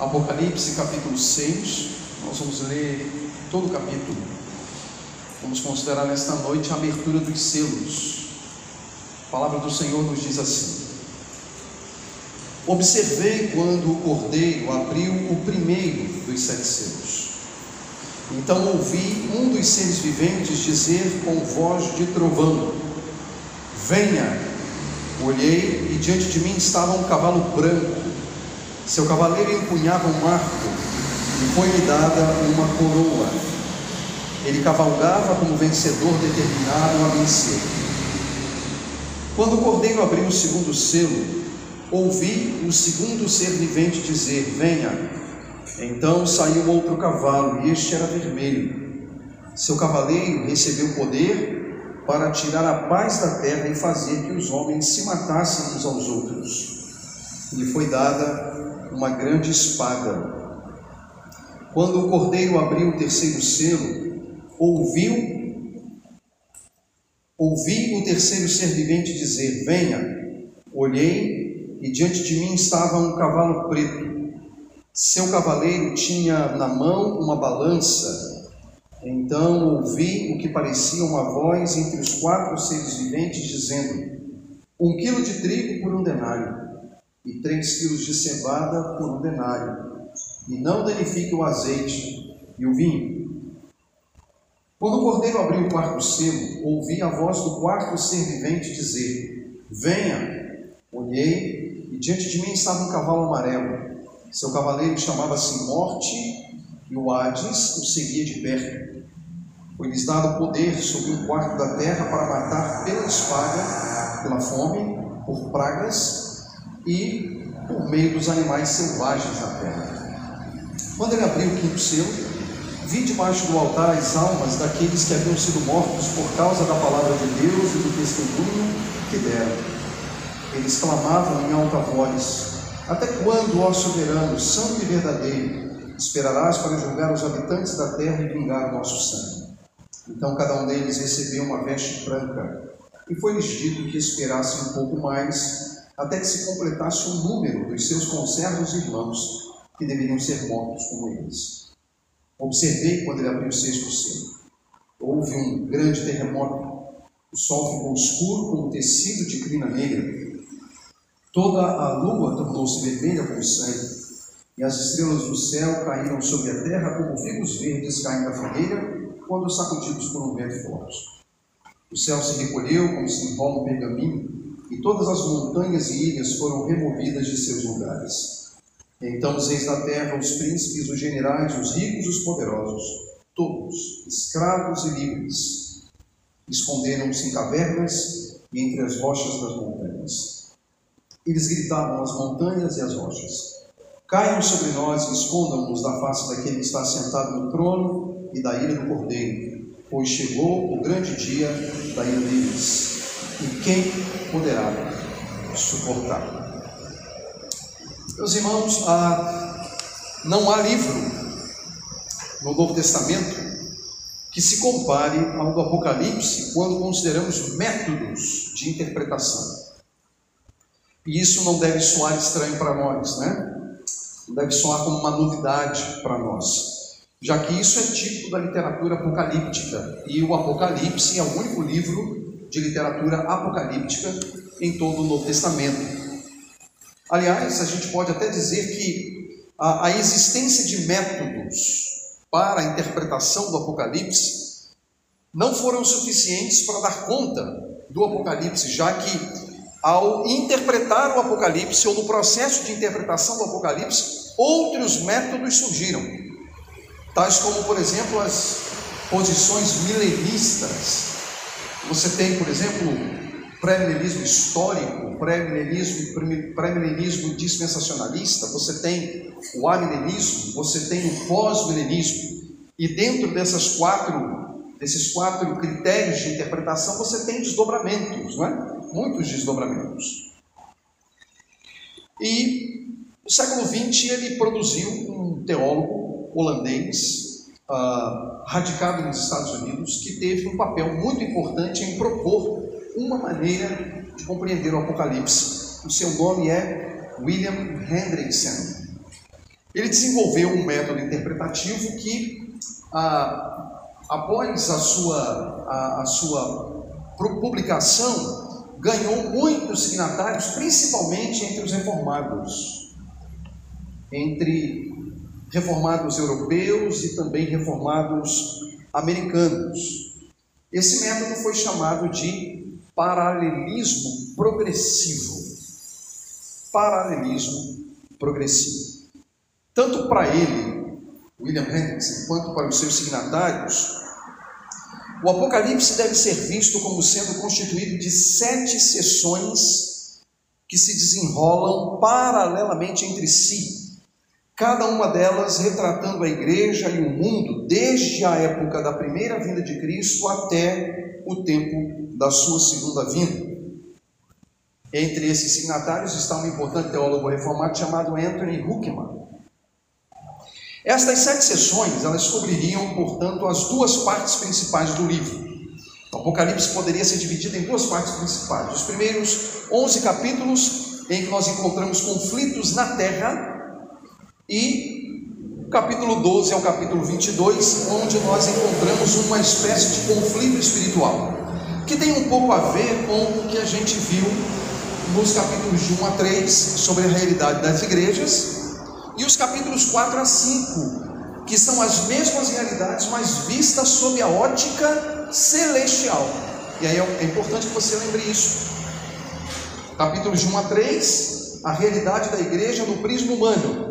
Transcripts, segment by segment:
Apocalipse capítulo 6, nós vamos ler todo o capítulo. Vamos considerar nesta noite a abertura dos selos. A palavra do Senhor nos diz assim: Observei quando o cordeiro abriu o primeiro dos sete selos. Então ouvi um dos seres viventes dizer com voz de trovão: Venha! Olhei e diante de mim estava um cavalo branco seu cavaleiro empunhava um arco e foi-lhe dada uma coroa. Ele cavalgava como vencedor determinado a vencer. Quando o cordeiro abriu o segundo selo, ouvi o segundo ser vivente dizer: Venha. Então saiu outro cavalo, e este era vermelho. Seu cavaleiro recebeu poder para tirar a paz da terra e fazer que os homens se matassem uns aos outros. Lhe foi dada uma grande espada. Quando o cordeiro abriu o terceiro selo, ouviu ouvi o terceiro ser vivente dizer: Venha. Olhei e diante de mim estava um cavalo preto. Seu cavaleiro tinha na mão uma balança. Então ouvi o que parecia uma voz entre os quatro seres viventes dizendo: Um quilo de trigo por um denário e três quilos de cevada por um denário, e não danifique o azeite e o vinho. Quando o cordeiro abriu o quarto selo, ouvi a voz do quarto ser vivente dizer: Venha! Olhei, e diante de mim estava um cavalo amarelo. Seu cavaleiro chamava-se Morte, e o Hades o seguia de perto. Foi-lhes dado poder sobre o quarto da terra para matar pela espada, pela fome, por pragas e por meio dos animais selvagens da terra. Quando ele abriu o quinto selo, vi debaixo do altar as almas daqueles que haviam sido mortos por causa da palavra de Deus e do testemunho que deram. Eles clamavam em alta voz: Até quando, ó soberano, santo e verdadeiro, esperarás para julgar os habitantes da terra e vingar o nosso sangue? Então cada um deles recebeu uma veste branca, e foi-lhes dito que esperassem um pouco mais até que se completasse o número dos seus conservos irmãos, que deveriam ser mortos como eles. Observei quando ele abriu o sexto selo. Houve um grande terremoto. O sol ficou escuro como tecido de crina negra. Toda a lua tornou-se vermelha como sangue, e as estrelas do céu caíram sobre a terra como figos verdes caem da fogueira quando sacudidos por um vento forte. O céu se recolheu como se enrola um pergaminho, e todas as montanhas e ilhas foram removidas de seus lugares. Então os reis da terra, os príncipes, os generais, os ricos e os poderosos, todos, escravos e livres, esconderam-se em cavernas e entre as rochas das montanhas. Eles gritavam às montanhas e às rochas: Caiam sobre nós e escondam-nos da face daquele que está sentado no trono e da ira do cordeiro, pois chegou o grande dia da ira deles e quem poderá suportar? Meus irmãos, ah, não há livro no Novo Testamento que se compare ao do Apocalipse quando consideramos métodos de interpretação. E isso não deve soar estranho para nós, né? Não deve soar como uma novidade para nós, já que isso é típico da literatura apocalíptica e o Apocalipse é o único livro de literatura apocalíptica em todo o Novo Testamento. Aliás, a gente pode até dizer que a, a existência de métodos para a interpretação do Apocalipse não foram suficientes para dar conta do Apocalipse, já que ao interpretar o Apocalipse ou no processo de interpretação do Apocalipse, outros métodos surgiram, tais como, por exemplo, as posições milenistas, você tem, por exemplo, pré-milenismo histórico, pré-milenismo, pré-milenismo dispensacionalista, você tem o amilenismo, você tem o pós-milenismo. E dentro dessas quatro, desses quatro critérios de interpretação, você tem desdobramentos, não é? Muitos desdobramentos. E no século XX ele produziu um teólogo holandês, uh, radicado nos Estados Unidos, que teve um papel muito importante em propor uma maneira de compreender o Apocalipse. O seu nome é William Hendrickson. Ele desenvolveu um método interpretativo que, ah, após a sua, a, a sua publicação, ganhou muitos signatários, principalmente entre os reformados, entre reformados europeus e também reformados americanos. Esse método foi chamado de paralelismo progressivo. Paralelismo progressivo. Tanto para ele, William Hendrickson, quanto para os seus signatários, o Apocalipse deve ser visto como sendo constituído de sete sessões que se desenrolam paralelamente entre si, cada uma delas retratando a igreja e o mundo desde a época da primeira vinda de Cristo até o tempo da sua segunda vinda. Entre esses signatários está um importante teólogo reformado chamado Anthony Huckman. Estas sete sessões, elas cobririam, portanto, as duas partes principais do livro. O Apocalipse poderia ser dividido em duas partes principais. Os primeiros 11 capítulos, em que nós encontramos conflitos na terra, e o capítulo 12 ao capítulo 22, onde nós encontramos uma espécie de conflito espiritual, que tem um pouco a ver com o que a gente viu nos capítulos de 1 a 3 sobre a realidade das igrejas e os capítulos 4 a 5, que são as mesmas realidades, mas vistas sob a ótica celestial. E aí é importante que você lembre isso. Capítulos de 1 a 3, a realidade da igreja no prisma humano.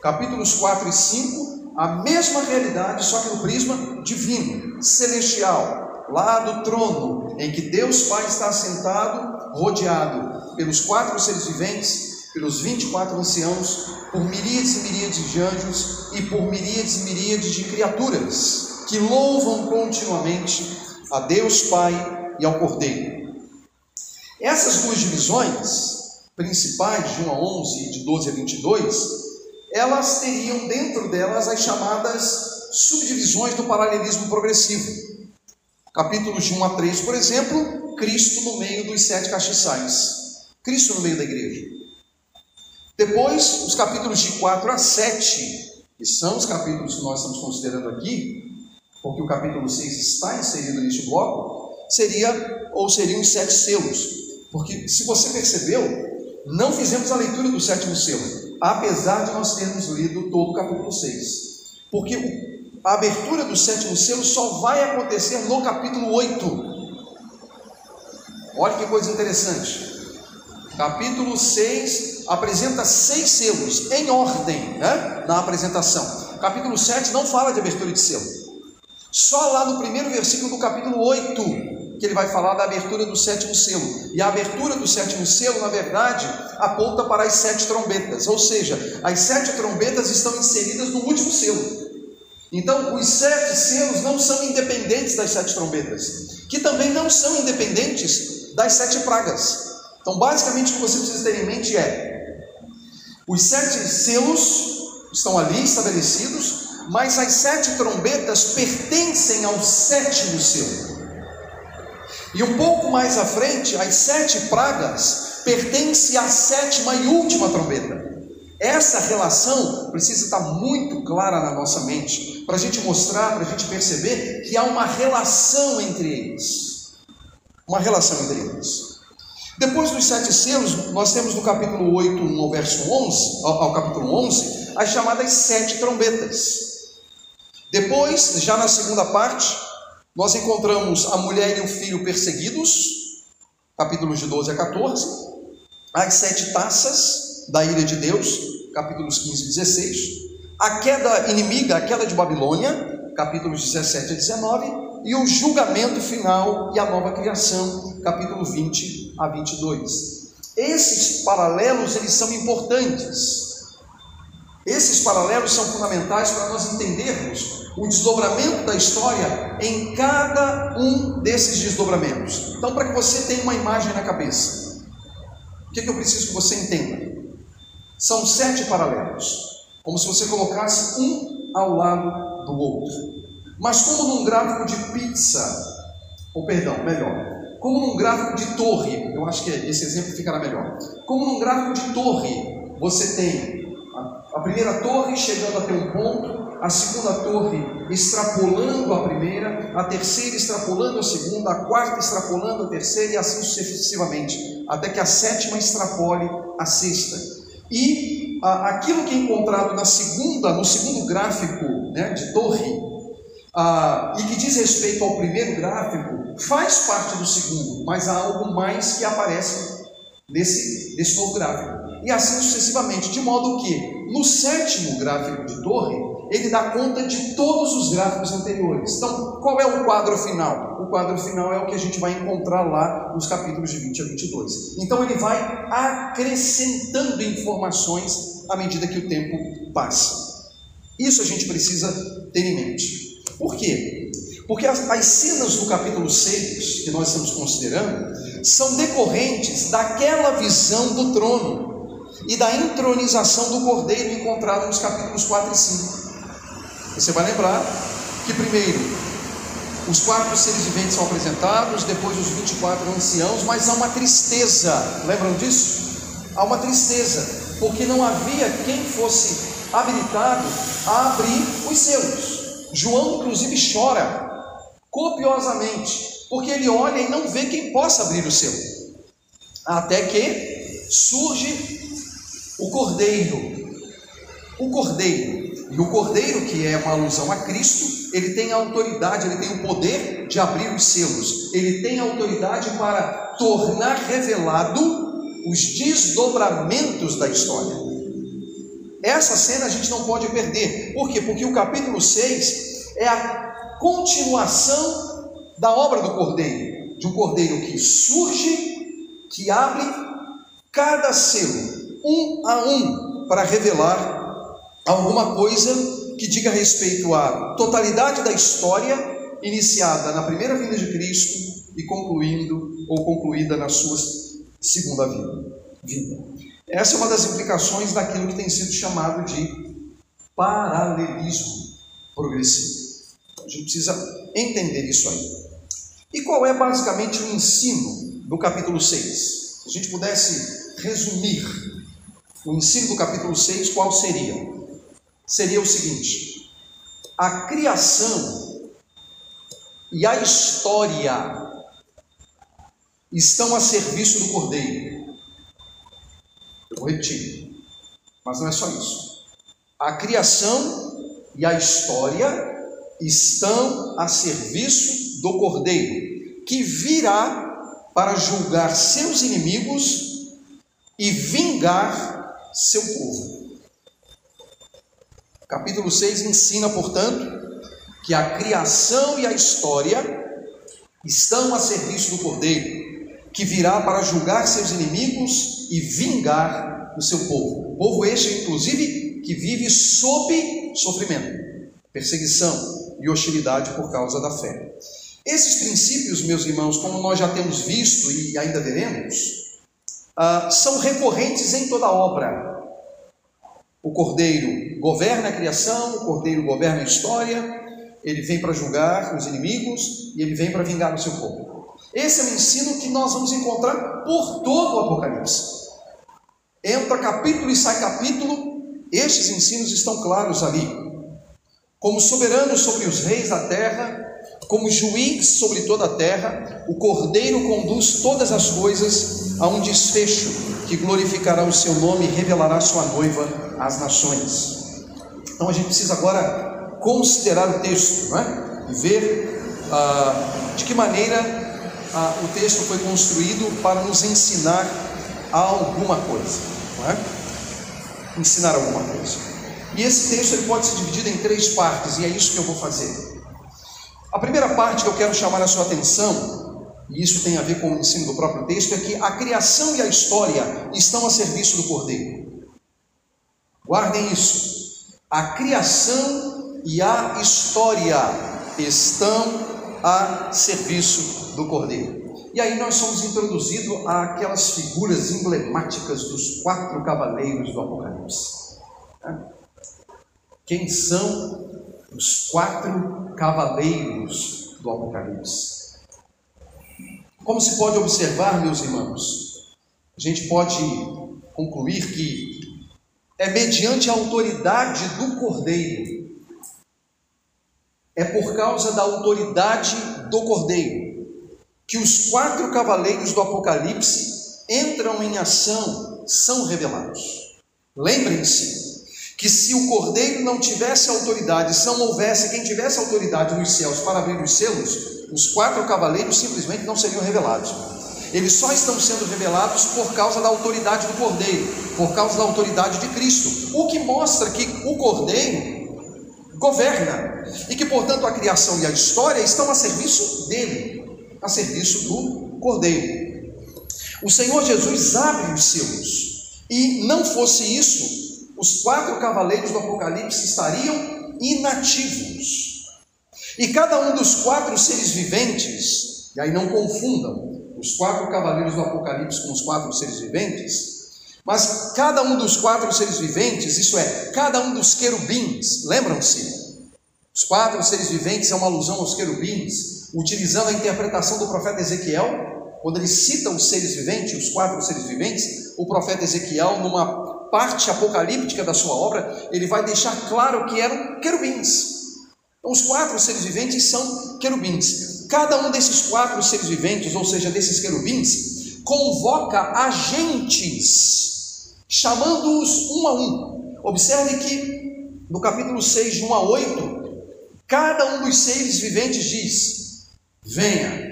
Capítulos 4 e 5, a mesma realidade, só que no prisma divino, celestial, lá do trono, em que Deus Pai está assentado, rodeado pelos quatro seres viventes, pelos 24 anciãos, por miríades e miríades de anjos e por miríades e miríades de criaturas que louvam continuamente a Deus Pai e ao Cordeiro. Essas duas divisões principais, de 1 a 11 e de 12 a 22, elas teriam dentro delas as chamadas subdivisões do paralelismo progressivo. Capítulos de 1 a 3, por exemplo, Cristo no meio dos sete castiçais. Cristo no meio da igreja. Depois, os capítulos de 4 a 7, que são os capítulos que nós estamos considerando aqui, porque o capítulo 6 está inserido neste bloco, seria ou seriam os sete selos. Porque se você percebeu, não fizemos a leitura do sétimo selo, apesar de nós termos lido todo o capítulo 6. Porque a abertura do sétimo selo só vai acontecer no capítulo 8. Olha que coisa interessante. Capítulo 6 apresenta seis selos em ordem né, na apresentação. Capítulo 7 não fala de abertura de selo. Só lá no primeiro versículo do capítulo 8 que ele vai falar da abertura do sétimo selo. E a abertura do sétimo selo, na verdade, aponta para as sete trombetas, ou seja, as sete trombetas estão inseridas no último selo. Então, os sete selos não são independentes das sete trombetas, que também não são independentes das sete pragas. Então, basicamente, o que você precisa ter em mente é: os sete selos estão ali estabelecidos, mas as sete trombetas pertencem ao sétimo selo. E um pouco mais à frente, as sete pragas pertencem à sétima e última trombeta. Essa relação precisa estar muito clara na nossa mente, para a gente mostrar, para a gente perceber que há uma relação entre eles. Uma relação entre eles. Depois dos sete selos, nós temos no capítulo 8, 1 ao verso 11, ao, ao capítulo 11, as chamadas sete trombetas. Depois, já na segunda parte, nós encontramos a mulher e o filho perseguidos, capítulos de 12 a 14, as sete taças da ira de Deus, capítulos 15 e 16, a queda inimiga, a queda de Babilônia, capítulos 17 a 19, e o julgamento final e a nova criação, capítulo 20 a 22. Esses paralelos, eles são importantes. Esses paralelos são fundamentais para nós entendermos o desdobramento da história em cada um desses desdobramentos. Então, para que você tenha uma imagem na cabeça, o que, é que eu preciso que você entenda? São sete paralelos, como se você colocasse um ao lado do outro. Mas como num gráfico de pizza, ou perdão, melhor, como num gráfico de torre, eu acho que esse exemplo ficará melhor. Como num gráfico de torre, você tem a, primeira torre chegando até um ponto, a segunda torre extrapolando a primeira, a terceira extrapolando a segunda, a quarta extrapolando a terceira e assim sucessivamente, até que a sétima extrapole a sexta. E a, aquilo que é encontrado na segunda, no segundo gráfico né, de torre, a, e que diz respeito ao primeiro gráfico, faz parte do segundo, mas há algo mais que aparece nesse, nesse novo gráfico. E assim sucessivamente, de modo que no sétimo gráfico de torre, ele dá conta de todos os gráficos anteriores. Então, qual é o quadro final? O quadro final é o que a gente vai encontrar lá nos capítulos de 20 a 22. Então, ele vai acrescentando informações à medida que o tempo passa. Isso a gente precisa ter em mente. Por quê? Porque as, as cenas do capítulo 6, que nós estamos considerando, são decorrentes daquela visão do trono e da entronização do cordeiro encontrado nos capítulos 4 e 5. Você vai lembrar que primeiro os quatro seres viventes são apresentados, depois os 24 anciãos, mas há uma tristeza, lembram disso? Há uma tristeza, porque não havia quem fosse habilitado a abrir os seus. João, inclusive, chora copiosamente, porque ele olha e não vê quem possa abrir o seu. Até que surge o cordeiro. O cordeiro. E o cordeiro, que é uma alusão a Cristo, ele tem a autoridade, ele tem o poder de abrir os selos. Ele tem a autoridade para tornar revelado os desdobramentos da história. Essa cena a gente não pode perder. Por quê? Porque o capítulo 6 é a continuação da obra do cordeiro. De um cordeiro que surge, que abre cada selo, um a um, para revelar alguma coisa que diga respeito à totalidade da história iniciada na primeira vinda de Cristo e concluindo ou concluída na sua segunda vinda. Essa é uma das implicações daquilo que tem sido chamado de paralelismo progressivo. A gente precisa entender isso aí. E qual é basicamente o ensino do capítulo 6? Se a gente pudesse resumir o ensino do capítulo 6, qual seria? Seria o seguinte: a criação e a história estão a serviço do Cordeiro. Eu vou repetir, mas não é só isso. A criação e a história estão a serviço do Cordeiro, que virá para julgar seus inimigos e vingar seu povo. Capítulo 6 ensina, portanto, que a criação e a história estão a serviço do Cordeiro, que virá para julgar seus inimigos e vingar o seu povo. Povo este, inclusive, que vive sob sofrimento, perseguição e hostilidade por causa da fé. Esses princípios, meus irmãos, como nós já temos visto e ainda veremos, uh, são recorrentes em toda a obra o cordeiro governa a criação, o cordeiro governa a história, ele vem para julgar os inimigos e ele vem para vingar o seu povo. Esse é o ensino que nós vamos encontrar por todo o Apocalipse. Entra capítulo e sai capítulo, estes ensinos estão claros ali. Como soberano sobre os reis da terra, como juiz sobre toda a terra, o Cordeiro conduz todas as coisas a um desfecho que glorificará o seu nome e revelará sua noiva as nações. Então a gente precisa agora considerar o texto né? e ver ah, de que maneira ah, o texto foi construído para nos ensinar alguma coisa. É? Ensinar alguma coisa. E esse texto ele pode ser dividido em três partes, e é isso que eu vou fazer. A primeira parte que eu quero chamar a sua atenção, e isso tem a ver com o ensino do próprio texto, é que a criação e a história estão a serviço do Cordeiro. Guardem isso. A criação e a história estão a serviço do Cordeiro. E aí nós somos introduzidos àquelas figuras emblemáticas dos quatro cavaleiros do Apocalipse. Quem são os quatro cavaleiros do Apocalipse? Como se pode observar, meus irmãos, a gente pode concluir que é mediante a autoridade do Cordeiro. É por causa da autoridade do Cordeiro que os quatro cavaleiros do Apocalipse entram em ação, são revelados. Lembrem-se que se o Cordeiro não tivesse autoridade, se não houvesse quem tivesse autoridade nos céus para abrir os selos, os quatro cavaleiros simplesmente não seriam revelados. Eles só estão sendo revelados por causa da autoridade do Cordeiro, por causa da autoridade de Cristo, o que mostra que o Cordeiro governa e que, portanto, a criação e a história estão a serviço dele, a serviço do Cordeiro. O Senhor Jesus abre os seus, e não fosse isso, os quatro cavaleiros do Apocalipse estariam inativos. E cada um dos quatro seres viventes, e aí não confundam, os quatro cavaleiros do Apocalipse com os quatro seres viventes, mas cada um dos quatro seres viventes, isso é, cada um dos querubins, lembram-se? Os quatro seres viventes é uma alusão aos querubins, utilizando a interpretação do profeta Ezequiel, quando ele cita os seres viventes, os quatro seres viventes, o profeta Ezequiel, numa parte apocalíptica da sua obra, ele vai deixar claro que eram querubins. Então, os quatro seres viventes são querubins. Cada um desses quatro seres viventes, ou seja, desses querubins, convoca agentes, chamando-os um a um. Observe que no capítulo 6, de 1 a 8, cada um dos seres viventes diz: Venha.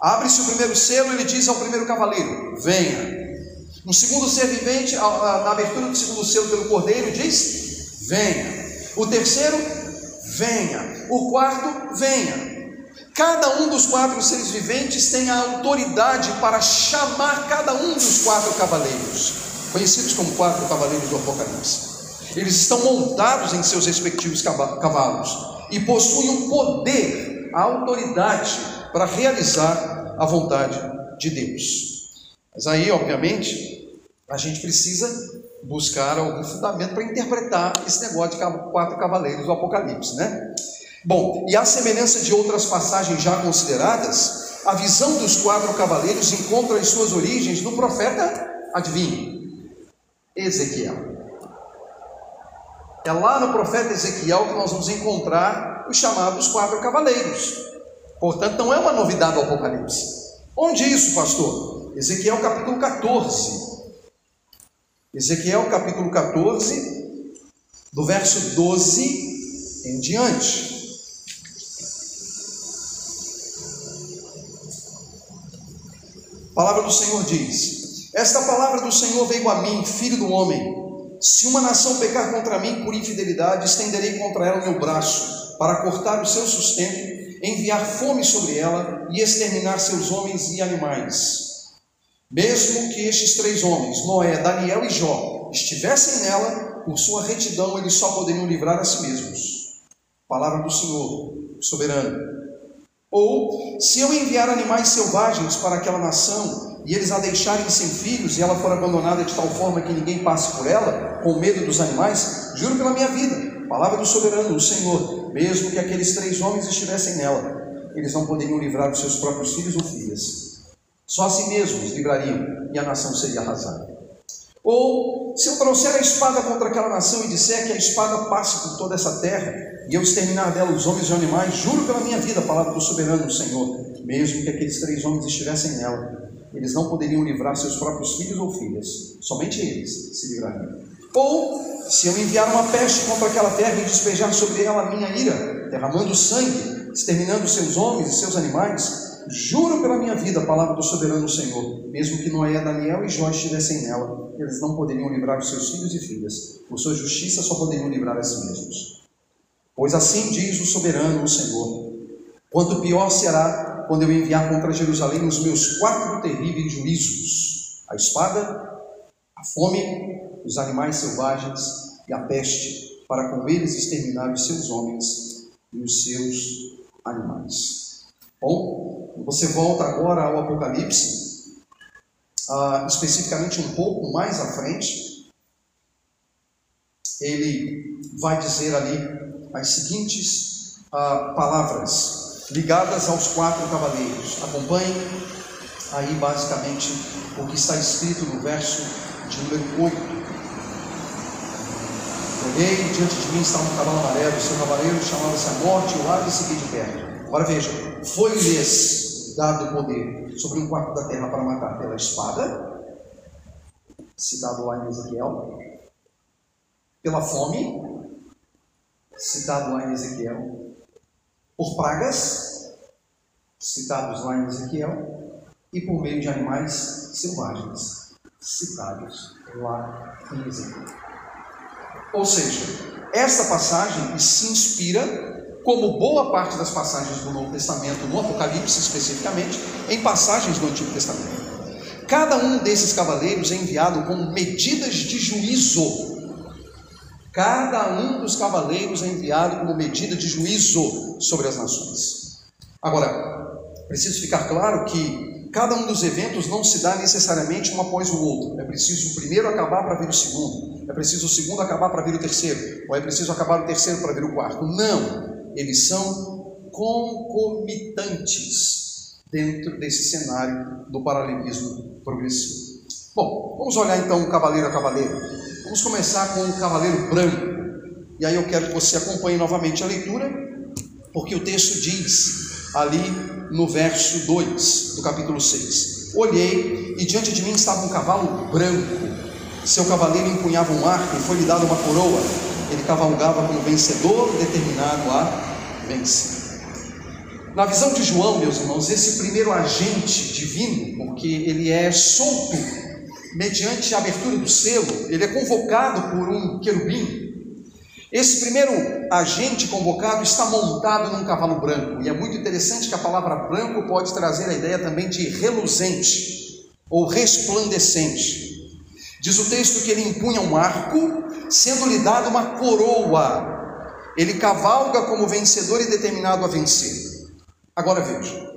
Abre-se o primeiro selo, ele diz ao primeiro cavaleiro: Venha. Um segundo ser vivente, na abertura do segundo selo pelo cordeiro, diz: Venha. O terceiro, venha. O quarto, venha. Cada um dos quatro seres viventes tem a autoridade para chamar cada um dos quatro cavaleiros, conhecidos como quatro cavaleiros do Apocalipse. Eles estão montados em seus respectivos cavalos e possuem o poder, a autoridade para realizar a vontade de Deus. Mas aí, obviamente, a gente precisa buscar algum fundamento para interpretar esse negócio de quatro cavaleiros do Apocalipse, né? Bom, e à semelhança de outras passagens já consideradas, a visão dos quatro cavaleiros encontra as suas origens no profeta, adivinhe, Ezequiel. É lá no profeta Ezequiel que nós vamos encontrar os chamados quatro cavaleiros. Portanto, não é uma novidade do Apocalipse. Onde isso, pastor? Ezequiel capítulo 14. Ezequiel capítulo 14, do verso 12 em diante. A palavra do Senhor diz: Esta palavra do Senhor veio a mim, filho do homem. Se uma nação pecar contra mim por infidelidade, estenderei contra ela o meu braço, para cortar o seu sustento, enviar fome sobre ela e exterminar seus homens e animais. Mesmo que estes três homens, Noé, Daniel e Jó, estivessem nela, por sua retidão eles só poderiam livrar a si mesmos. Palavra do Senhor, soberano. Ou, se eu enviar animais selvagens para aquela nação e eles a deixarem sem filhos e ela for abandonada de tal forma que ninguém passe por ela, com medo dos animais, juro pela minha vida, palavra do soberano, o Senhor, mesmo que aqueles três homens estivessem nela, eles não poderiam livrar os seus próprios filhos ou filhas. Só a si mesmos livrariam e a nação seria arrasada. Ou, se eu trouxer a espada contra aquela nação e disser que a espada passe por toda essa terra, e eu exterminar dela os homens e os animais, juro pela minha vida, a palavra do soberano Senhor, mesmo que aqueles três homens estivessem nela, eles não poderiam livrar seus próprios filhos ou filhas, somente eles se livrariam. Ou, se eu enviar uma peste contra aquela terra e despejar sobre ela a minha ira, derramando sangue, exterminando seus homens e seus animais, Juro pela minha vida, a palavra do soberano Senhor, mesmo que Noé, Daniel e Jó estivessem nela, eles não poderiam livrar os seus filhos e filhas, por sua justiça só poderiam livrar a si mesmos. Pois assim diz o soberano, o Senhor: quanto pior será quando eu enviar contra Jerusalém os meus quatro terríveis juízos: a espada, a fome, os animais selvagens e a peste, para com eles exterminar os seus homens e os seus animais. Bom, você volta agora ao Apocalipse, uh, especificamente um pouco mais à frente. Ele vai dizer ali as seguintes uh, palavras ligadas aos quatro cavaleiros. Acompanhe aí basicamente o que está escrito no verso de número 8. Olhei diante de mim estava um cavalo amarelo, seu cavaleiro chamava-se a morte, e o ar de seguir de perto. Agora veja, foi-lhes dado poder sobre um quarto da terra para matar pela espada, citado lá em Ezequiel, pela fome, citado lá em Ezequiel, por pragas, citados lá em Ezequiel, e por meio de animais selvagens, citados lá em Ezequiel. Ou seja, esta passagem se inspira, como boa parte das passagens do Novo Testamento, no Apocalipse especificamente, em passagens do Antigo Testamento. Cada um desses cavaleiros é enviado com medidas de juízo. Cada um dos cavaleiros é enviado como medida de juízo sobre as nações. Agora, preciso ficar claro que cada um dos eventos não se dá necessariamente um após o outro. É preciso o primeiro acabar para vir o segundo. É preciso o segundo acabar para vir o terceiro. Ou é preciso acabar o terceiro para vir o quarto. Não. Eles são concomitantes dentro desse cenário do paralelismo progressivo. Bom, vamos olhar então cavaleiro a cavaleiro. Vamos começar com o cavaleiro branco. E aí eu quero que você acompanhe novamente a leitura, porque o texto diz ali no verso 2 do capítulo 6. Olhei e diante de mim estava um cavalo branco. Seu cavaleiro empunhava um arco e foi-lhe dada uma coroa. Ele cavalgava como vencedor, determinado a vencer. Na visão de João, meus irmãos, esse primeiro agente divino, porque ele é solto mediante a abertura do selo, ele é convocado por um querubim, esse primeiro agente convocado está montado num cavalo branco, e é muito interessante que a palavra branco pode trazer a ideia também de reluzente ou resplandecente. Diz o texto que ele empunha um arco, sendo-lhe dada uma coroa. Ele cavalga como vencedor e determinado a vencer. Agora veja,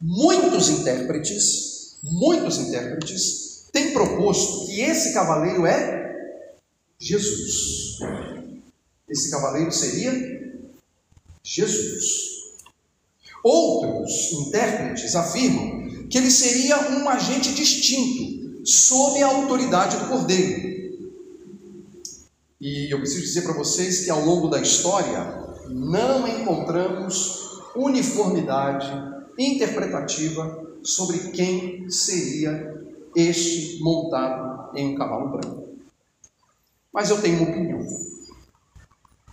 muitos intérpretes, muitos intérpretes têm proposto que esse cavaleiro é Jesus. Esse cavaleiro seria Jesus. Outros intérpretes afirmam que ele seria um agente distinto, sob a autoridade do cordeiro. E eu preciso dizer para vocês que ao longo da história não encontramos uniformidade interpretativa sobre quem seria este montado em um cavalo branco. Mas eu tenho uma opinião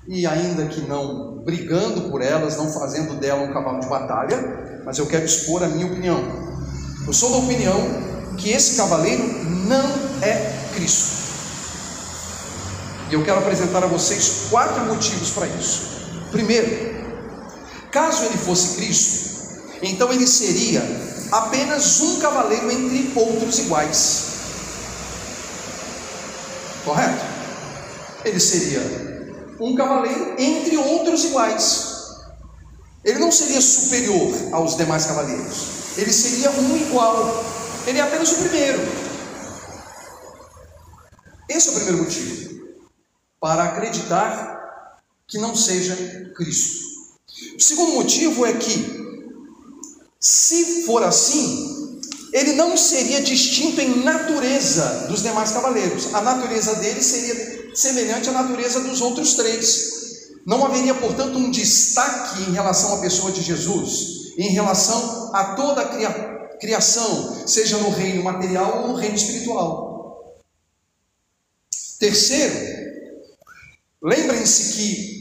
e ainda que não brigando por elas, não fazendo dela um cavalo de batalha, mas eu quero expor a minha opinião. Eu sou da opinião que esse cavaleiro não é Cristo. E eu quero apresentar a vocês quatro motivos para isso. Primeiro, caso ele fosse Cristo, então ele seria apenas um cavaleiro entre outros iguais. Correto? Ele seria um cavaleiro entre outros iguais. Ele não seria superior aos demais cavaleiros, ele seria um igual. Ele é apenas o primeiro. Esse é o primeiro motivo para acreditar que não seja Cristo. O segundo motivo é que, se for assim, ele não seria distinto em natureza dos demais cavaleiros. A natureza dele seria semelhante à natureza dos outros três. Não haveria, portanto, um destaque em relação à pessoa de Jesus, em relação a toda a cria criação, seja no reino material ou no reino espiritual. Terceiro, lembrem-se que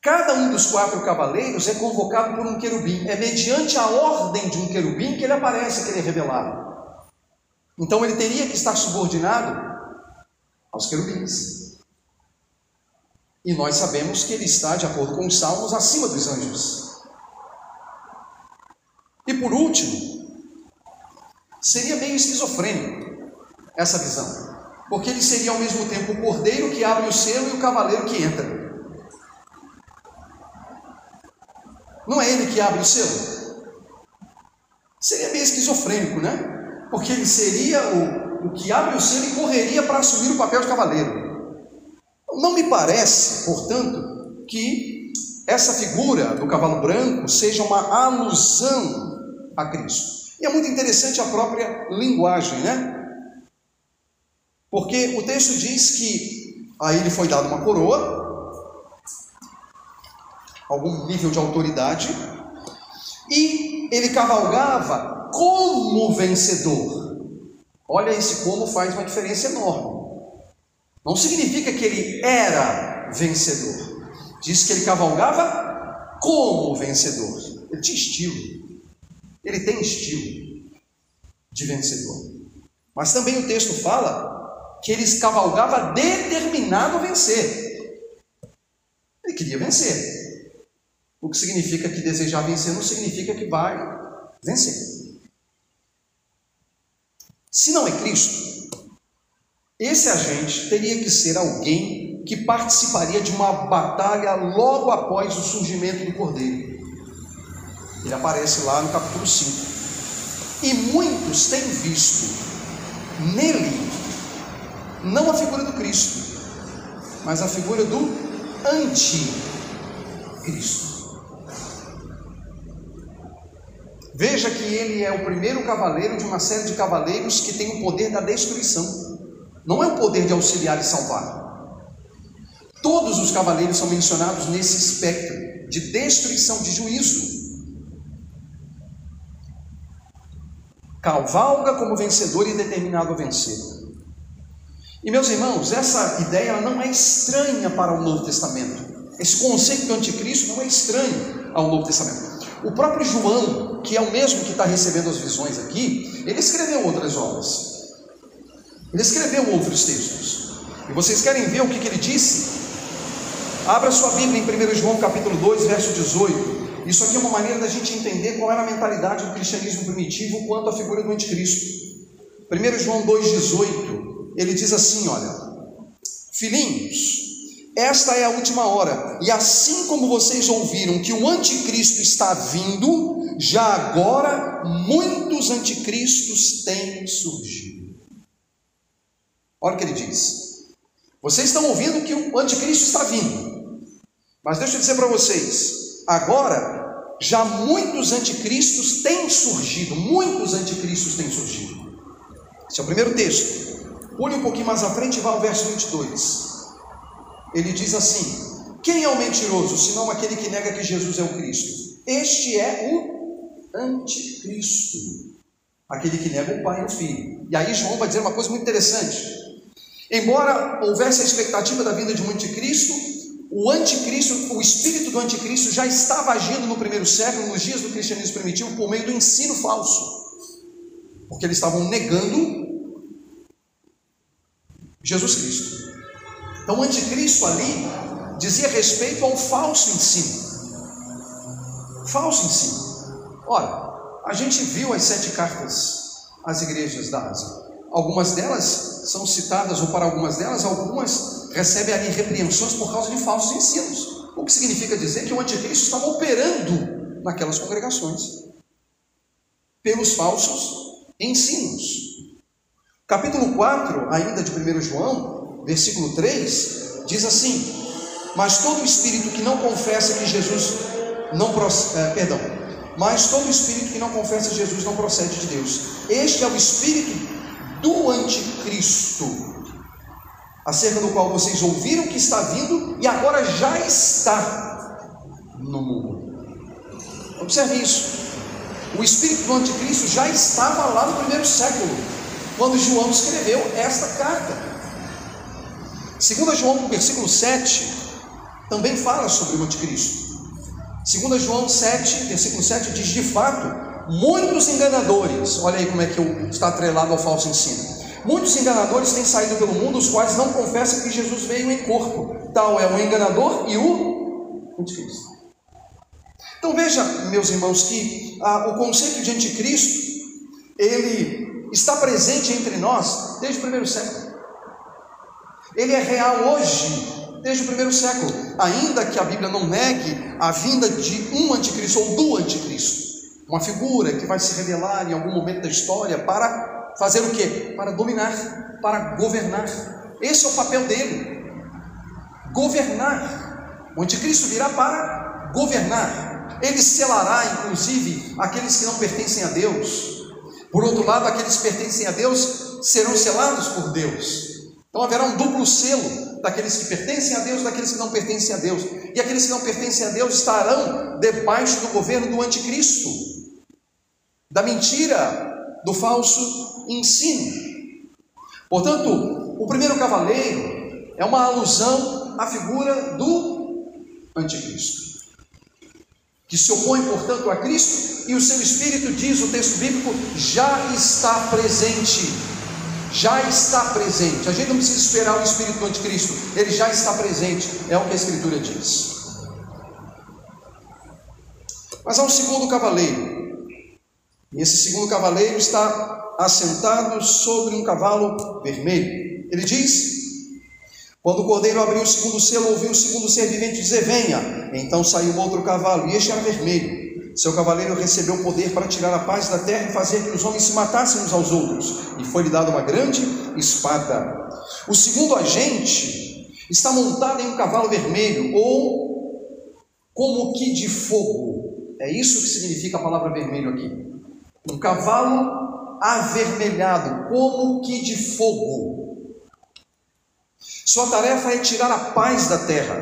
cada um dos quatro cavaleiros é convocado por um querubim. É mediante a ordem de um querubim que ele aparece, que ele é revelado. Então ele teria que estar subordinado aos querubins. E nós sabemos que ele está, de acordo com os salmos, acima dos anjos. E por último, seria meio esquizofrênico essa visão, porque ele seria ao mesmo tempo o cordeiro que abre o selo e o cavaleiro que entra. Não é ele que abre o selo? Seria meio esquizofrênico, né? Porque ele seria o o que abre o selo e correria para assumir o papel de cavaleiro. Não me parece, portanto, que essa figura do cavalo branco seja uma alusão a Cristo. E é muito interessante a própria linguagem, né? Porque o texto diz que Aí lhe foi dada uma coroa, algum nível de autoridade, e ele cavalgava como vencedor. Olha esse como faz uma diferença enorme. Não significa que ele era vencedor. Diz que ele cavalgava como vencedor. Ele tinha estilo. Ele tem estilo de vencedor. Mas também o texto fala que ele cavalgava determinado a vencer. Ele queria vencer. O que significa que desejar vencer não significa que vai vencer. Se não é Cristo, esse agente teria que ser alguém que participaria de uma batalha logo após o surgimento do Cordeiro. Ele aparece lá no capítulo 5. E muitos têm visto nele não a figura do Cristo, mas a figura do anticristo. Veja que ele é o primeiro cavaleiro de uma série de cavaleiros que tem o poder da destruição. Não é o poder de auxiliar e salvar. Todos os cavaleiros são mencionados nesse espectro de destruição, de juízo. Cavalga como vencedor e determinado a vencer. E meus irmãos, essa ideia não é estranha para o Novo Testamento. Esse conceito do anticristo não é estranho ao Novo Testamento. O próprio João, que é o mesmo que está recebendo as visões aqui, ele escreveu outras obras. Ele escreveu outros textos. E vocês querem ver o que, que ele disse? Abra sua Bíblia em 1 João capítulo 2, verso 18. Isso aqui é uma maneira da gente entender qual era a mentalidade do cristianismo primitivo quanto à figura do anticristo. 1 João 2,18 ele diz assim: olha, filhinhos, esta é a última hora, e assim como vocês ouviram que o anticristo está vindo, já agora muitos anticristos têm surgido. Olha o que ele diz. Vocês estão ouvindo que o anticristo está vindo, mas deixa eu dizer para vocês, agora já muitos anticristos têm surgido, muitos anticristos têm surgido. Esse é o primeiro texto. Pule um pouquinho mais à frente e vá ao verso 22. Ele diz assim: Quem é o mentiroso, senão aquele que nega que Jesus é o Cristo? Este é o anticristo, aquele que nega o Pai e o Filho. E aí João vai dizer uma coisa muito interessante. Embora houvesse a expectativa da vinda de um anticristo, o anticristo, o espírito do anticristo já estava agindo no primeiro século, nos dias do cristianismo primitivo, por meio do ensino falso. Porque eles estavam negando Jesus Cristo. Então, o anticristo ali dizia respeito ao falso ensino. Falso ensino. Ora, a gente viu as sete cartas às igrejas da Ásia. Algumas delas são citadas, ou para algumas delas, algumas recebem ali repreensões por causa de falsos ensinos. O que significa dizer que o anticristo estava operando naquelas congregações pelos falsos ensinos. Capítulo 4, ainda de 1 João, versículo 3, diz assim: Mas todo espírito que não confessa que Jesus não é, perdão, mas todo espírito que não confessa Jesus não procede de Deus. Este é o espírito do anticristo, acerca do qual vocês ouviram que está vindo e agora já está no mundo. Observe isso. O espírito do anticristo já estava lá no primeiro século quando João escreveu esta carta. Segundo João, versículo 7, também fala sobre o anticristo. Segundo João 7, versículo 7 diz: De fato, muitos enganadores, olha aí como é que está atrelado ao falso ensino. Muitos enganadores têm saído pelo mundo, os quais não confessam que Jesus veio em corpo. Tal é o enganador e o anticristo. Então veja, meus irmãos, que ah, o conceito de anticristo, ele está presente entre nós desde o primeiro século. Ele é real hoje, desde o primeiro século, ainda que a Bíblia não negue a vinda de um anticristo ou do anticristo, uma figura que vai se revelar em algum momento da história para fazer o quê? Para dominar, para governar. Esse é o papel dele. Governar. O anticristo virá para governar. Ele selará, inclusive, aqueles que não pertencem a Deus. Por outro lado, aqueles que pertencem a Deus serão selados por Deus. Então haverá um duplo selo. daqueles que pertencem a Deus, daqueles que não pertencem a Deus. E aqueles que não pertencem a Deus estarão debaixo do governo do anticristo, da mentira, do falso ensino. Portanto, o primeiro cavaleiro é uma alusão à figura do anticristo que se opõe, portanto, a Cristo, e o seu espírito, diz o texto bíblico, já está presente. Já está presente. A gente não precisa esperar o espírito do anticristo, ele já está presente, é o que a Escritura diz. Mas há um segundo cavaleiro, e esse segundo cavaleiro está assentado sobre um cavalo vermelho. Ele diz: quando o cordeiro abriu o segundo selo, ouviu o segundo ser vivente dizer: Venha. Então saiu outro cavalo, e este era vermelho. Seu cavaleiro recebeu poder para tirar a paz da terra e fazer que os homens se matassem uns aos outros, e foi-lhe dada uma grande espada. O segundo agente está montado em um cavalo vermelho, ou como que de fogo. É isso que significa a palavra vermelho aqui. Um cavalo avermelhado, como que de fogo. Sua tarefa é tirar a paz da terra,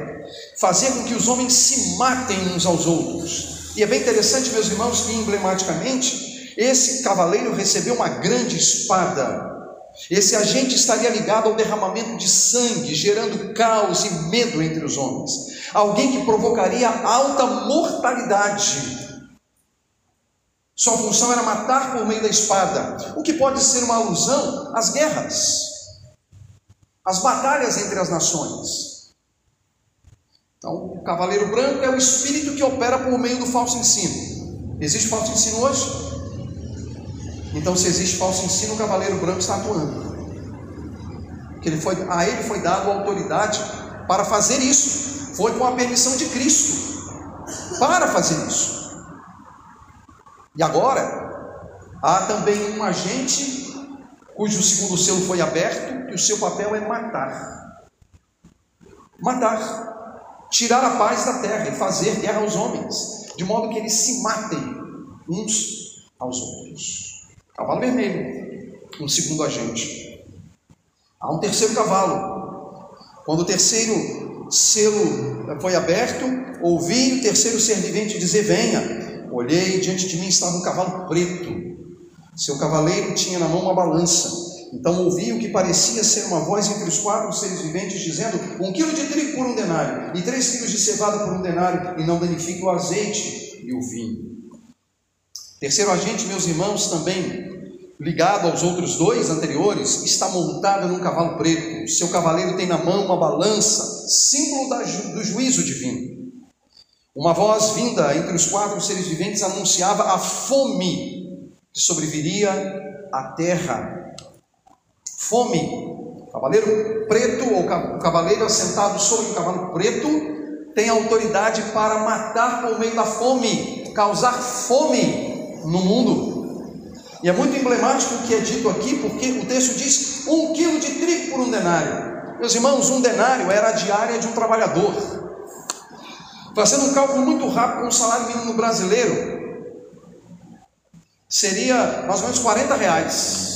fazer com que os homens se matem uns aos outros. E é bem interessante, meus irmãos, que emblematicamente esse cavaleiro recebeu uma grande espada. Esse agente estaria ligado ao derramamento de sangue, gerando caos e medo entre os homens. Alguém que provocaria alta mortalidade. Sua função era matar por meio da espada, o que pode ser uma alusão às guerras as batalhas entre as nações. Então, o cavaleiro branco é o espírito que opera por meio do falso ensino. Existe falso ensino hoje? Então, se existe falso ensino, o cavaleiro branco está atuando. Que ele foi, a ele foi dado a autoridade para fazer isso. Foi com a permissão de Cristo para fazer isso. E agora, há também um agente cujo segundo selo foi aberto, e o seu papel é matar. Matar. Tirar a paz da terra e fazer guerra aos homens, de modo que eles se matem uns aos outros. Cavalo vermelho, um segundo agente. Há um terceiro cavalo. Quando o terceiro selo foi aberto, ouvi o terceiro ser vivente dizer: Venha. Olhei, diante de mim estava um cavalo preto seu cavaleiro tinha na mão uma balança. Então ouvi o que parecia ser uma voz entre os quatro seres viventes, dizendo: Um quilo de trigo por um denário, e três quilos de cevada por um denário, e não danifique o azeite e o vinho. Terceiro agente, meus irmãos, também ligado aos outros dois anteriores, está montado num cavalo preto. Seu cavaleiro tem na mão uma balança, símbolo do juízo divino. Uma voz vinda entre os quatro seres viventes anunciava a fome que sobreviria à terra. Fome. Cavaleiro preto, ou cavaleiro assentado sobre o cavalo preto, tem autoridade para matar por meio da fome, causar fome no mundo. E é muito emblemático o que é dito aqui, porque o texto diz um quilo de trigo por um denário. Meus irmãos, um denário era a diária de um trabalhador. Fazendo um cálculo muito rápido o salário mínimo brasileiro, seria mais ou menos 40 reais.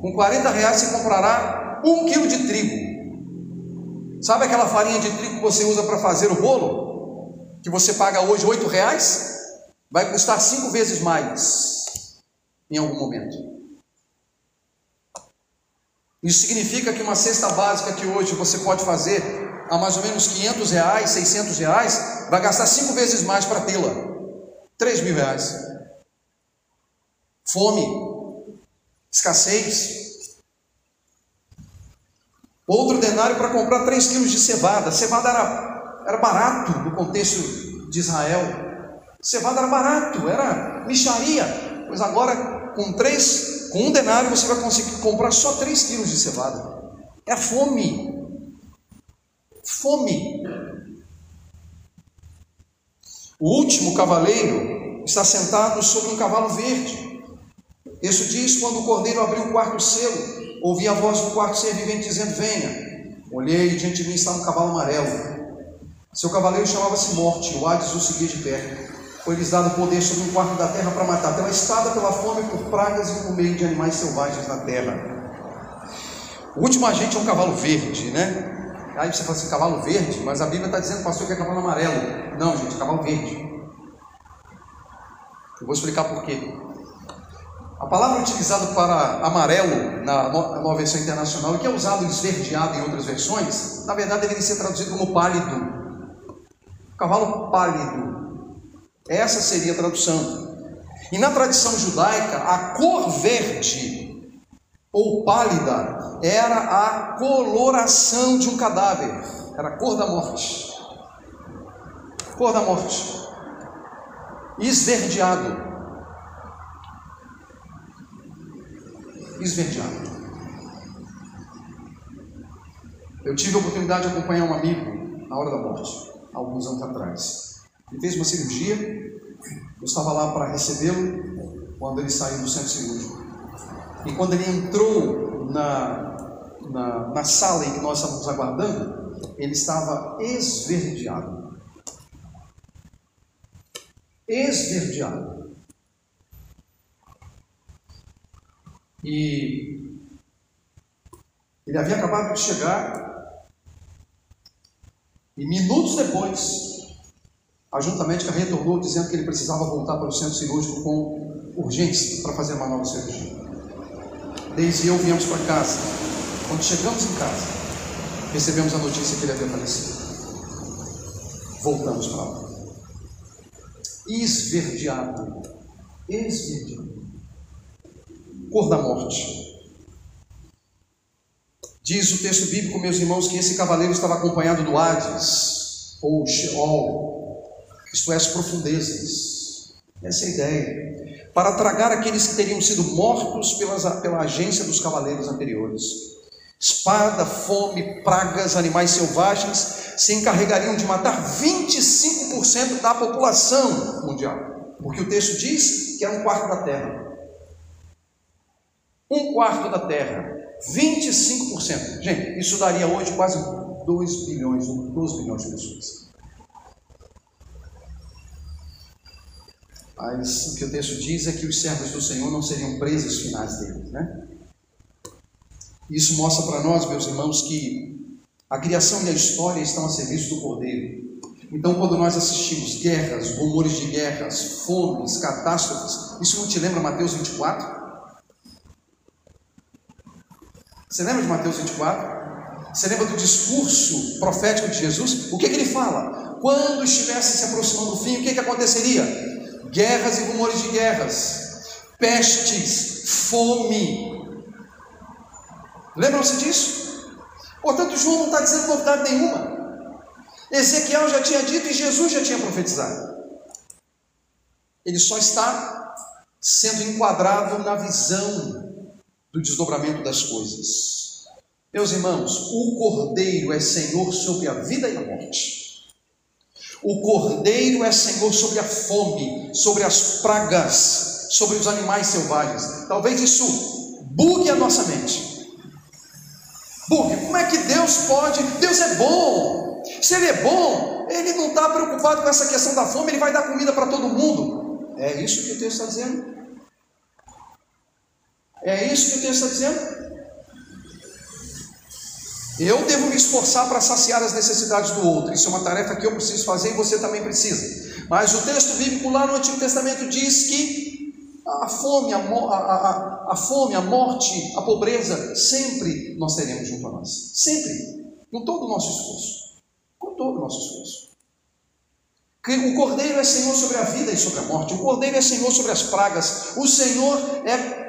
Com 40 reais você comprará um quilo de trigo. Sabe aquela farinha de trigo que você usa para fazer o bolo? Que você paga hoje 8 reais? Vai custar cinco vezes mais em algum momento. Isso significa que uma cesta básica que hoje você pode fazer a mais ou menos 500 reais, 600 reais, vai gastar cinco vezes mais para tê-la. 3 mil reais fome, escassez. Outro denário para comprar 3 quilos de cevada. Cevada era, era barato no contexto de Israel. Cevada era barato, era micharia. Pois agora, com três, com um denário, você vai conseguir comprar só 3 quilos de cevada. É fome. Fome. O último cavaleiro está sentado sobre um cavalo verde. Isso diz quando o cordeiro abriu o quarto selo, ouvi a voz do quarto ser vivente dizendo: Venha. Olhei e diante de mim estava um cavalo amarelo. Seu cavaleiro chamava-se Morte, o Hades o seguia de perto. Foi-lhes dado poder sobre um quarto da terra para matar, pela espada, pela fome, por pragas e por meio de animais selvagens na terra. O último agente é um cavalo verde, né? Aí você fala assim, cavalo verde, mas a Bíblia está dizendo, pastor, que é cavalo amarelo. Não, gente, cavalo verde. Eu vou explicar por quê. A palavra utilizada para amarelo na nova versão internacional, e que é usado esverdeado em outras versões, na verdade deveria ser traduzido como pálido. Cavalo pálido. Essa seria a tradução. E na tradição judaica, a cor verde ou pálida era a coloração de um cadáver, era a cor da morte. Cor da morte. Esverdeado. esverdeado. Eu tive a oportunidade de acompanhar um amigo na hora da morte, alguns anos atrás. Ele fez uma cirurgia, eu estava lá para recebê-lo quando ele saiu do centro cirúrgico. E quando ele entrou na, na, na sala em que nós estávamos aguardando, ele estava esverdeado. Esverdeado. E ele havia acabado de chegar, e minutos depois, a junta médica retornou dizendo que ele precisava voltar para o centro cirúrgico com urgência para fazer uma nova cirurgia. Desde eu viemos para casa. Quando chegamos em casa, recebemos a notícia que ele havia falecido. Voltamos para lá. Esverdeado. Esverdeado cor da morte. Diz o texto bíblico, meus irmãos, que esse cavaleiro estava acompanhado do Hades, ou Sheol, isto é, as profundezas. Essa é a ideia. Para tragar aqueles que teriam sido mortos pelas, pela agência dos cavaleiros anteriores. Espada, fome, pragas, animais selvagens se encarregariam de matar 25% da população mundial. Porque o texto diz que era um quarto da terra. Um quarto da terra, 25%. Gente, isso daria hoje quase 2 bilhões, 12 bilhões de pessoas. Mas o que o texto diz é que os servos do Senhor não seriam presos finais deles, né? Isso mostra para nós, meus irmãos, que a criação e a história estão a serviço do Cordeiro. Então, quando nós assistimos guerras, rumores de guerras, fomes, catástrofes, isso não te lembra Mateus 24? Você lembra de Mateus 24? Você lembra do discurso profético de Jesus? O que, que ele fala? Quando estivesse se aproximando do fim, o que, que aconteceria? Guerras e rumores de guerras, pestes, fome. Lembram-se disso? Portanto, João não está dizendo novidade nenhuma. Ezequiel já tinha dito e Jesus já tinha profetizado. Ele só está sendo enquadrado na visão do desdobramento das coisas. Meus irmãos, o Cordeiro é Senhor sobre a vida e a morte. O Cordeiro é Senhor sobre a fome, sobre as pragas, sobre os animais selvagens. Talvez isso bugue a nossa mente. Bugue. Como é que Deus pode? Deus é bom. Se Ele é bom, Ele não está preocupado com essa questão da fome, Ele vai dar comida para todo mundo. É isso que o texto está dizendo. É isso que o texto está dizendo? Eu devo me esforçar para saciar as necessidades do outro. Isso é uma tarefa que eu preciso fazer e você também precisa. Mas o texto bíblico lá no Antigo Testamento diz que a fome, a, a, a, fome, a morte, a pobreza, sempre nós teremos junto a nós. Sempre. Com todo o nosso esforço. Com todo o nosso esforço. O Cordeiro é Senhor sobre a vida e sobre a morte. O Cordeiro é Senhor sobre as pragas. O Senhor é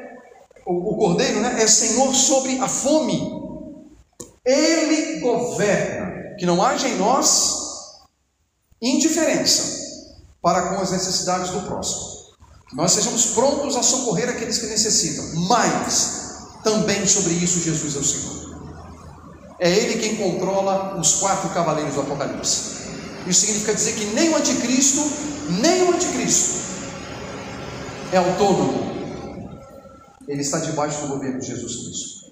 o cordeiro né, é senhor sobre a fome. Ele governa, que não haja em nós indiferença para com as necessidades do próximo. Que nós sejamos prontos a socorrer aqueles que necessitam, mas também sobre isso Jesus é o Senhor. É Ele quem controla os quatro cavaleiros do Apocalipse. Isso significa dizer que nem o anticristo, nem o anticristo é autônomo ele está debaixo do governo de Jesus Cristo.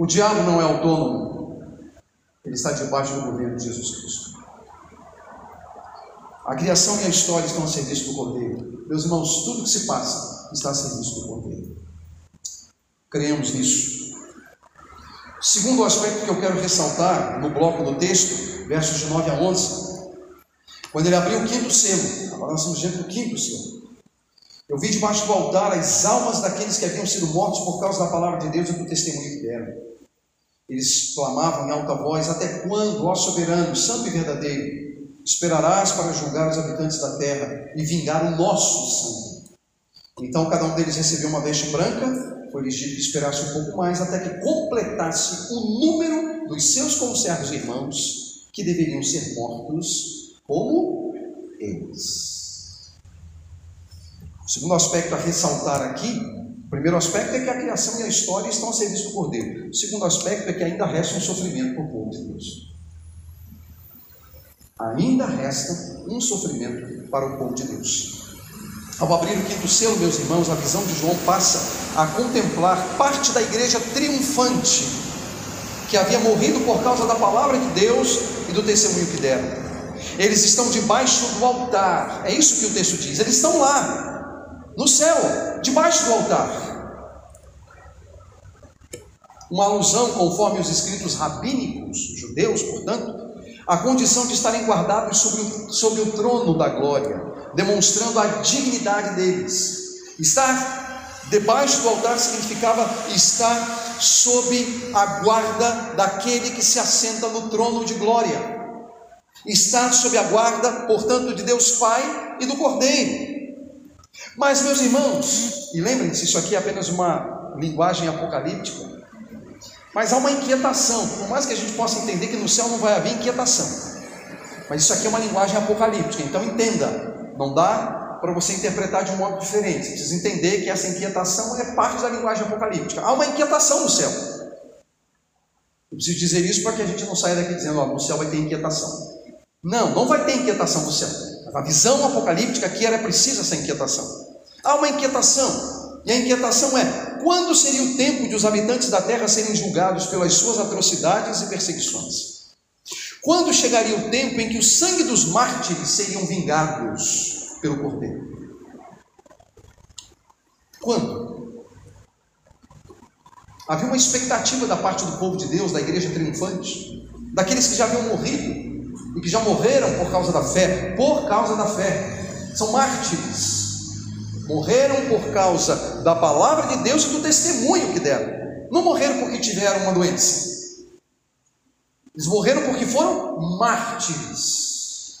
O diabo não é autônomo, ele está debaixo do governo de Jesus Cristo. A criação e a história estão a serviço do Cordeiro. Meus irmãos, tudo que se passa está a serviço do Cordeiro. Creemos nisso. Segundo aspecto que eu quero ressaltar no bloco do texto, versos de 9 a 11, quando ele abriu o quinto selo, agora nós estamos diante do quinto selo. Eu vi debaixo do altar as almas daqueles que haviam sido mortos por causa da palavra de Deus e do testemunho que deram. Eles clamavam em alta voz: Até quando, ó soberano, santo e verdadeiro, esperarás para julgar os habitantes da terra e vingar o nosso sangue? Então cada um deles recebeu uma veste branca, foi-lhes dito que esperasse um pouco mais, até que completasse o número dos seus conservos irmãos, que deveriam ser mortos como eles. O segundo aspecto a ressaltar aqui, o primeiro aspecto é que a criação e a história estão a serviço do Cordeiro. O segundo aspecto é que ainda resta um sofrimento por povo de Deus. Ainda resta um sofrimento para o povo de Deus. Ao abrir o quinto selo, meus irmãos, a visão de João passa a contemplar parte da igreja triunfante que havia morrido por causa da palavra de Deus e do testemunho que deram. Eles estão debaixo do altar, é isso que o texto diz. Eles estão lá, no céu, debaixo do altar. Uma alusão, conforme os escritos rabínicos, judeus, portanto, a condição de estarem guardados sobre o, sobre o trono da glória, demonstrando a dignidade deles. Estar debaixo do altar significava estar sob a guarda daquele que se assenta no trono de glória. Estar sob a guarda, portanto, de Deus Pai e do Cordeiro. Mas, meus irmãos, e lembrem-se, isso aqui é apenas uma linguagem apocalíptica, mas há uma inquietação, por mais que a gente possa entender que no céu não vai haver inquietação, mas isso aqui é uma linguagem apocalíptica, então entenda, não dá para você interpretar de um modo diferente, você precisa entender que essa inquietação é parte da linguagem apocalíptica, há uma inquietação no céu. Eu preciso dizer isso para que a gente não saia daqui dizendo, ó, no céu vai ter inquietação. Não, não vai ter inquietação no céu. A visão apocalíptica aqui era precisa essa inquietação. Há uma inquietação, e a inquietação é: quando seria o tempo de os habitantes da terra serem julgados pelas suas atrocidades e perseguições? Quando chegaria o tempo em que o sangue dos mártires seriam vingados pelo Cordeiro? Quando? Havia uma expectativa da parte do povo de Deus, da igreja triunfante, daqueles que já haviam morrido e que já morreram por causa da fé, por causa da fé, são mártires. Morreram por causa da palavra de Deus e do testemunho que deram. Não morreram porque tiveram uma doença. Eles morreram porque foram mártires.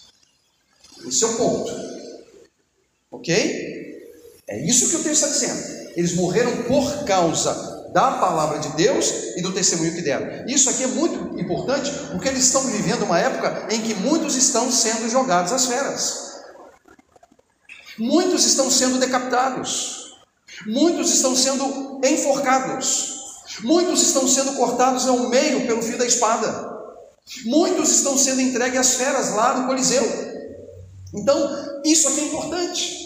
Esse é o ponto. Ok? É isso que o texto está dizendo. Eles morreram por causa da palavra de Deus e do testemunho que deram. Isso aqui é muito importante porque eles estão vivendo uma época em que muitos estão sendo jogados às feras. Muitos estão sendo decapitados. Muitos estão sendo enforcados. Muitos estão sendo cortados ao meio pelo fio da espada. Muitos estão sendo entregues às feras lá no Coliseu. Então, isso aqui é importante.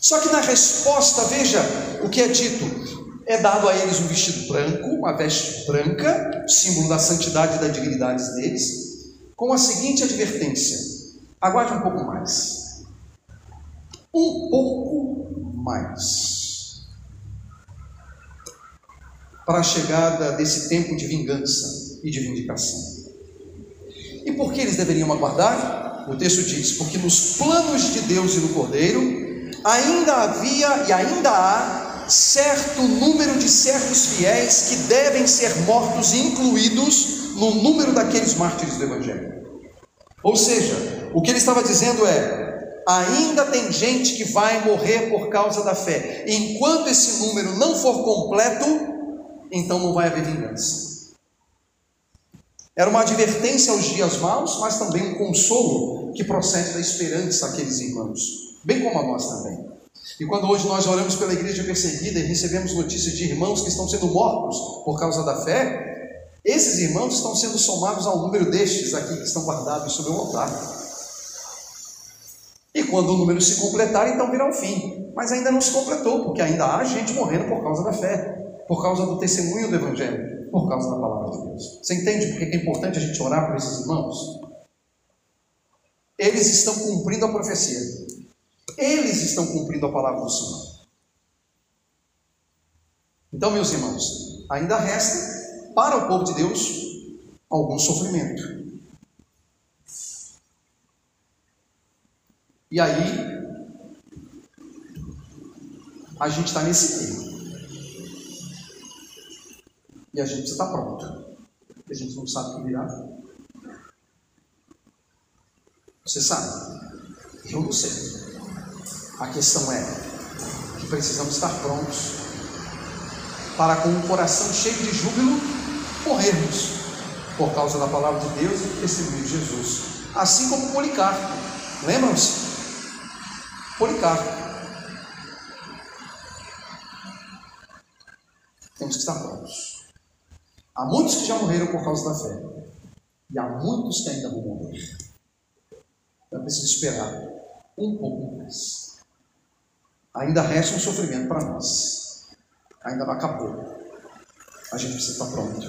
Só que na resposta, veja o que é dito: é dado a eles um vestido branco, uma veste branca, símbolo da santidade e da dignidade deles, com a seguinte advertência: aguarde um pouco mais. Um pouco mais. Para a chegada desse tempo de vingança e de vindicação. E por que eles deveriam aguardar? O texto diz: porque nos planos de Deus e do Cordeiro ainda havia e ainda há certo número de servos fiéis que devem ser mortos e incluídos no número daqueles mártires do Evangelho. Ou seja, o que ele estava dizendo é: ainda tem gente que vai morrer por causa da fé. Enquanto esse número não for completo, então não vai haver vingança. Era uma advertência aos dias maus, mas também um consolo que procede da esperança àqueles irmãos, bem como a nós também. E quando hoje nós oramos pela igreja perseguida e recebemos notícias de irmãos que estão sendo mortos por causa da fé, esses irmãos estão sendo somados ao número destes aqui que estão guardados sobre o altar. E quando o número se completar, então virá o fim. Mas ainda não se completou, porque ainda há gente morrendo por causa da fé, por causa do testemunho do Evangelho, por causa da palavra de Deus. Você entende porque é importante a gente orar por esses irmãos? Eles estão cumprindo a profecia. Eles estão cumprindo a palavra do Senhor. Então, meus irmãos, ainda resta para o povo de Deus, algum sofrimento. E aí, a gente está nesse meio. E a gente estar pronto. A gente não sabe o que virá. Você sabe? Eu não sei. A questão é que precisamos estar prontos para, com o coração cheio de júbilo, morrermos por causa da palavra de Deus e do testemunho de Jesus. Assim como Policarpo. Lembram-se? Policarpo. Temos que estar prontos. Há muitos que já morreram por causa da fé. E há muitos que ainda vão morrer. Então é preciso esperar um pouco mais. Ainda resta um sofrimento para nós. Ainda não acabou. A gente precisa estar pronto.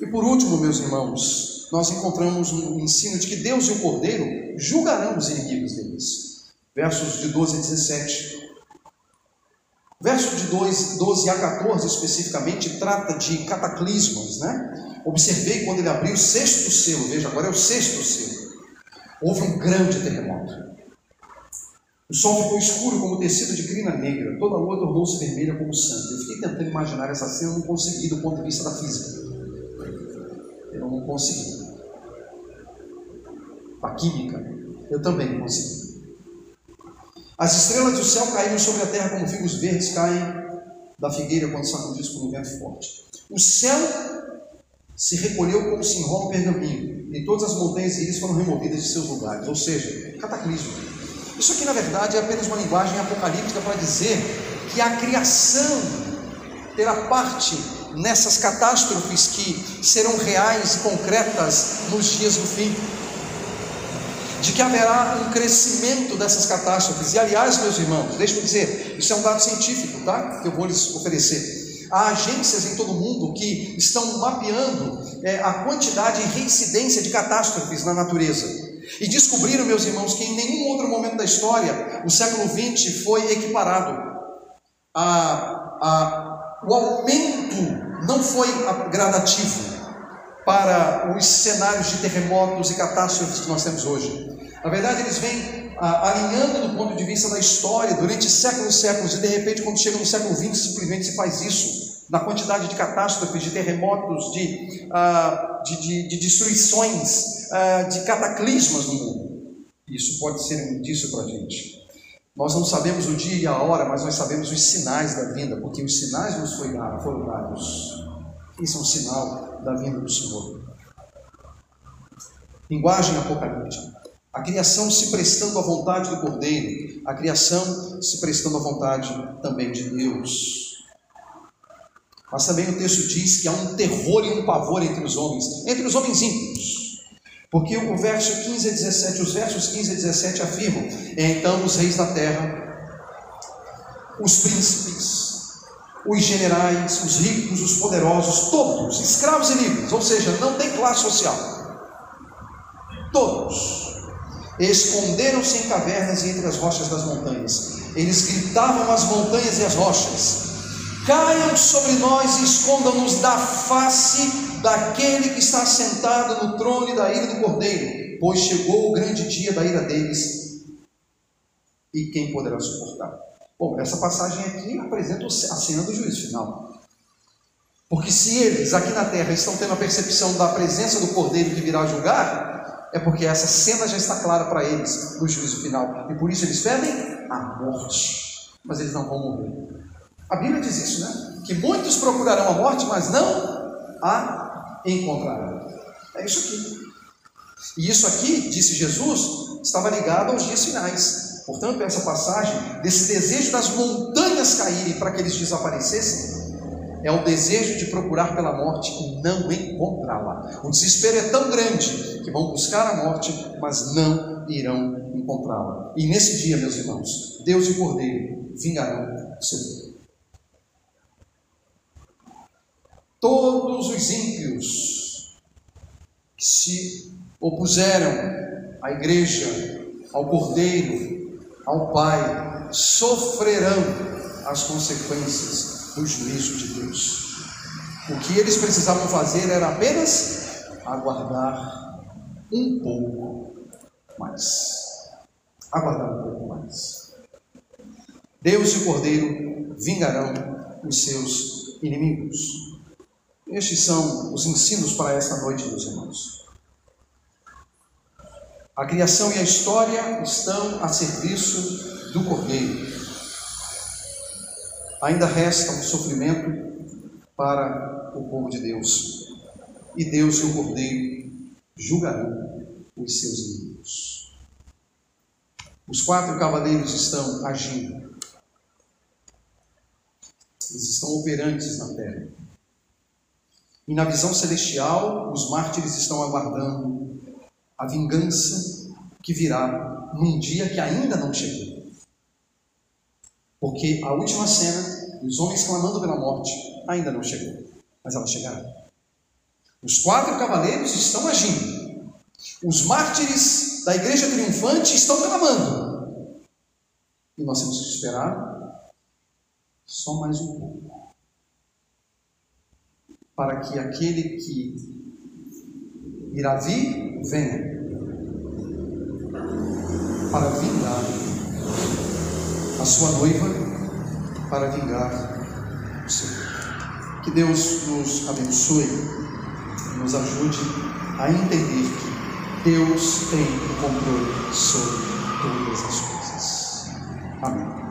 E por último, meus irmãos, nós encontramos um ensino de que Deus e o Cordeiro julgarão os inimigos deles. Versos de 12 a 17. Verso de 12 a 14 especificamente trata de cataclismos, né? Observei quando ele abriu o sexto selo, veja, agora é o sexto selo. Houve um grande terremoto. O sol ficou escuro como tecido de crina negra, toda a lua tornou-se vermelha como sangue. Eu fiquei tentando imaginar essa cena, não consegui do ponto de vista da física. Eu não consegui. A química, eu também não consegui. As estrelas do céu caíram sobre a terra como figos verdes caem da figueira quando sacudidos por um vento forte. O céu se recolheu como se enrola um pergaminho, e todas as montanhas e ilhas foram removidas de seus lugares, ou seja, cataclismo. Isso aqui, na verdade, é apenas uma linguagem apocalíptica para dizer que a criação terá parte nessas catástrofes que serão reais e concretas nos dias do fim. De que haverá um crescimento dessas catástrofes. E aliás, meus irmãos, deixe-me dizer, isso é um dado científico, tá? Que eu vou lhes oferecer. Há agências em todo o mundo que estão mapeando é, a quantidade e reincidência de catástrofes na natureza. E descobriram, meus irmãos, que em nenhum outro momento da história o século XX foi equiparado a, a, o aumento não foi gradativo para os cenários de terremotos e catástrofes que nós temos hoje. Na verdade, eles vêm alinhando do ponto de vista da história durante séculos e séculos, e de repente, quando chega no século XX, simplesmente se faz isso. Na quantidade de catástrofes, de terremotos, de, ah, de, de, de destruições, ah, de cataclismas no mundo. Isso pode ser um indício para a gente. Nós não sabemos o dia e a hora, mas nós sabemos os sinais da vinda, porque os sinais nos foram dados. Isso é um sinal da vinda do Senhor. Linguagem apocalíptica. A criação se prestando à vontade do Cordeiro, a criação se prestando à vontade também de Deus. Mas também o texto diz que há um terror e um pavor entre os homens, entre os homens ímpios. Porque o verso 15 a 17, os versos 15 a 17 afirmam: Então os reis da terra, os príncipes, os generais, os ricos, os poderosos, todos, escravos e livres, ou seja, não tem classe social. Todos esconderam-se em cavernas e entre as rochas das montanhas. Eles gritavam às montanhas e às rochas: Caiam sobre nós e escondam-nos da face daquele que está sentado no trono e da ira do cordeiro, pois chegou o grande dia da ira deles, e quem poderá suportar? Bom, essa passagem aqui apresenta a cena do juízo final. Porque se eles aqui na terra estão tendo a percepção da presença do cordeiro que virá julgar, é porque essa cena já está clara para eles no juízo final. E por isso eles pedem a morte. Mas eles não vão morrer. A Bíblia diz isso, né? Que muitos procurarão a morte, mas não a encontrarão. É isso aqui. E isso aqui, disse Jesus, estava ligado aos dias finais. Portanto, essa passagem, desse desejo das montanhas caírem para que eles desaparecessem, é o desejo de procurar pela morte e não encontrá-la. O desespero é tão grande que vão buscar a morte, mas não irão encontrá-la. E nesse dia, meus irmãos, Deus e o Cordeiro vingarão o seu. Todos os ímpios que se opuseram à igreja, ao Cordeiro, ao Pai, sofrerão as consequências do juízo de Deus. O que eles precisavam fazer era apenas aguardar um pouco mais. Aguardar um pouco mais. Deus e o Cordeiro vingarão os seus inimigos. Estes são os ensinos para esta noite, meus irmãos. A criação e a história estão a serviço do Cordeiro. Ainda resta um sofrimento para o povo de Deus. E Deus o Cordeiro julgarão os seus inimigos. Os quatro cavaleiros estão agindo. Eles estão operantes na terra. E na visão celestial, os mártires estão aguardando a vingança que virá num dia que ainda não chegou. Porque a última cena, os homens clamando pela morte, ainda não chegou, mas ela chegará. Os quatro cavaleiros estão agindo. Os mártires da igreja triunfante estão clamando. E nós temos que esperar só mais um pouco. Para que aquele que irá vir, venha. Para vingar a sua noiva, para vingar o seu. Que Deus nos abençoe e nos ajude a entender que Deus tem o controle sobre todas as coisas. Amém.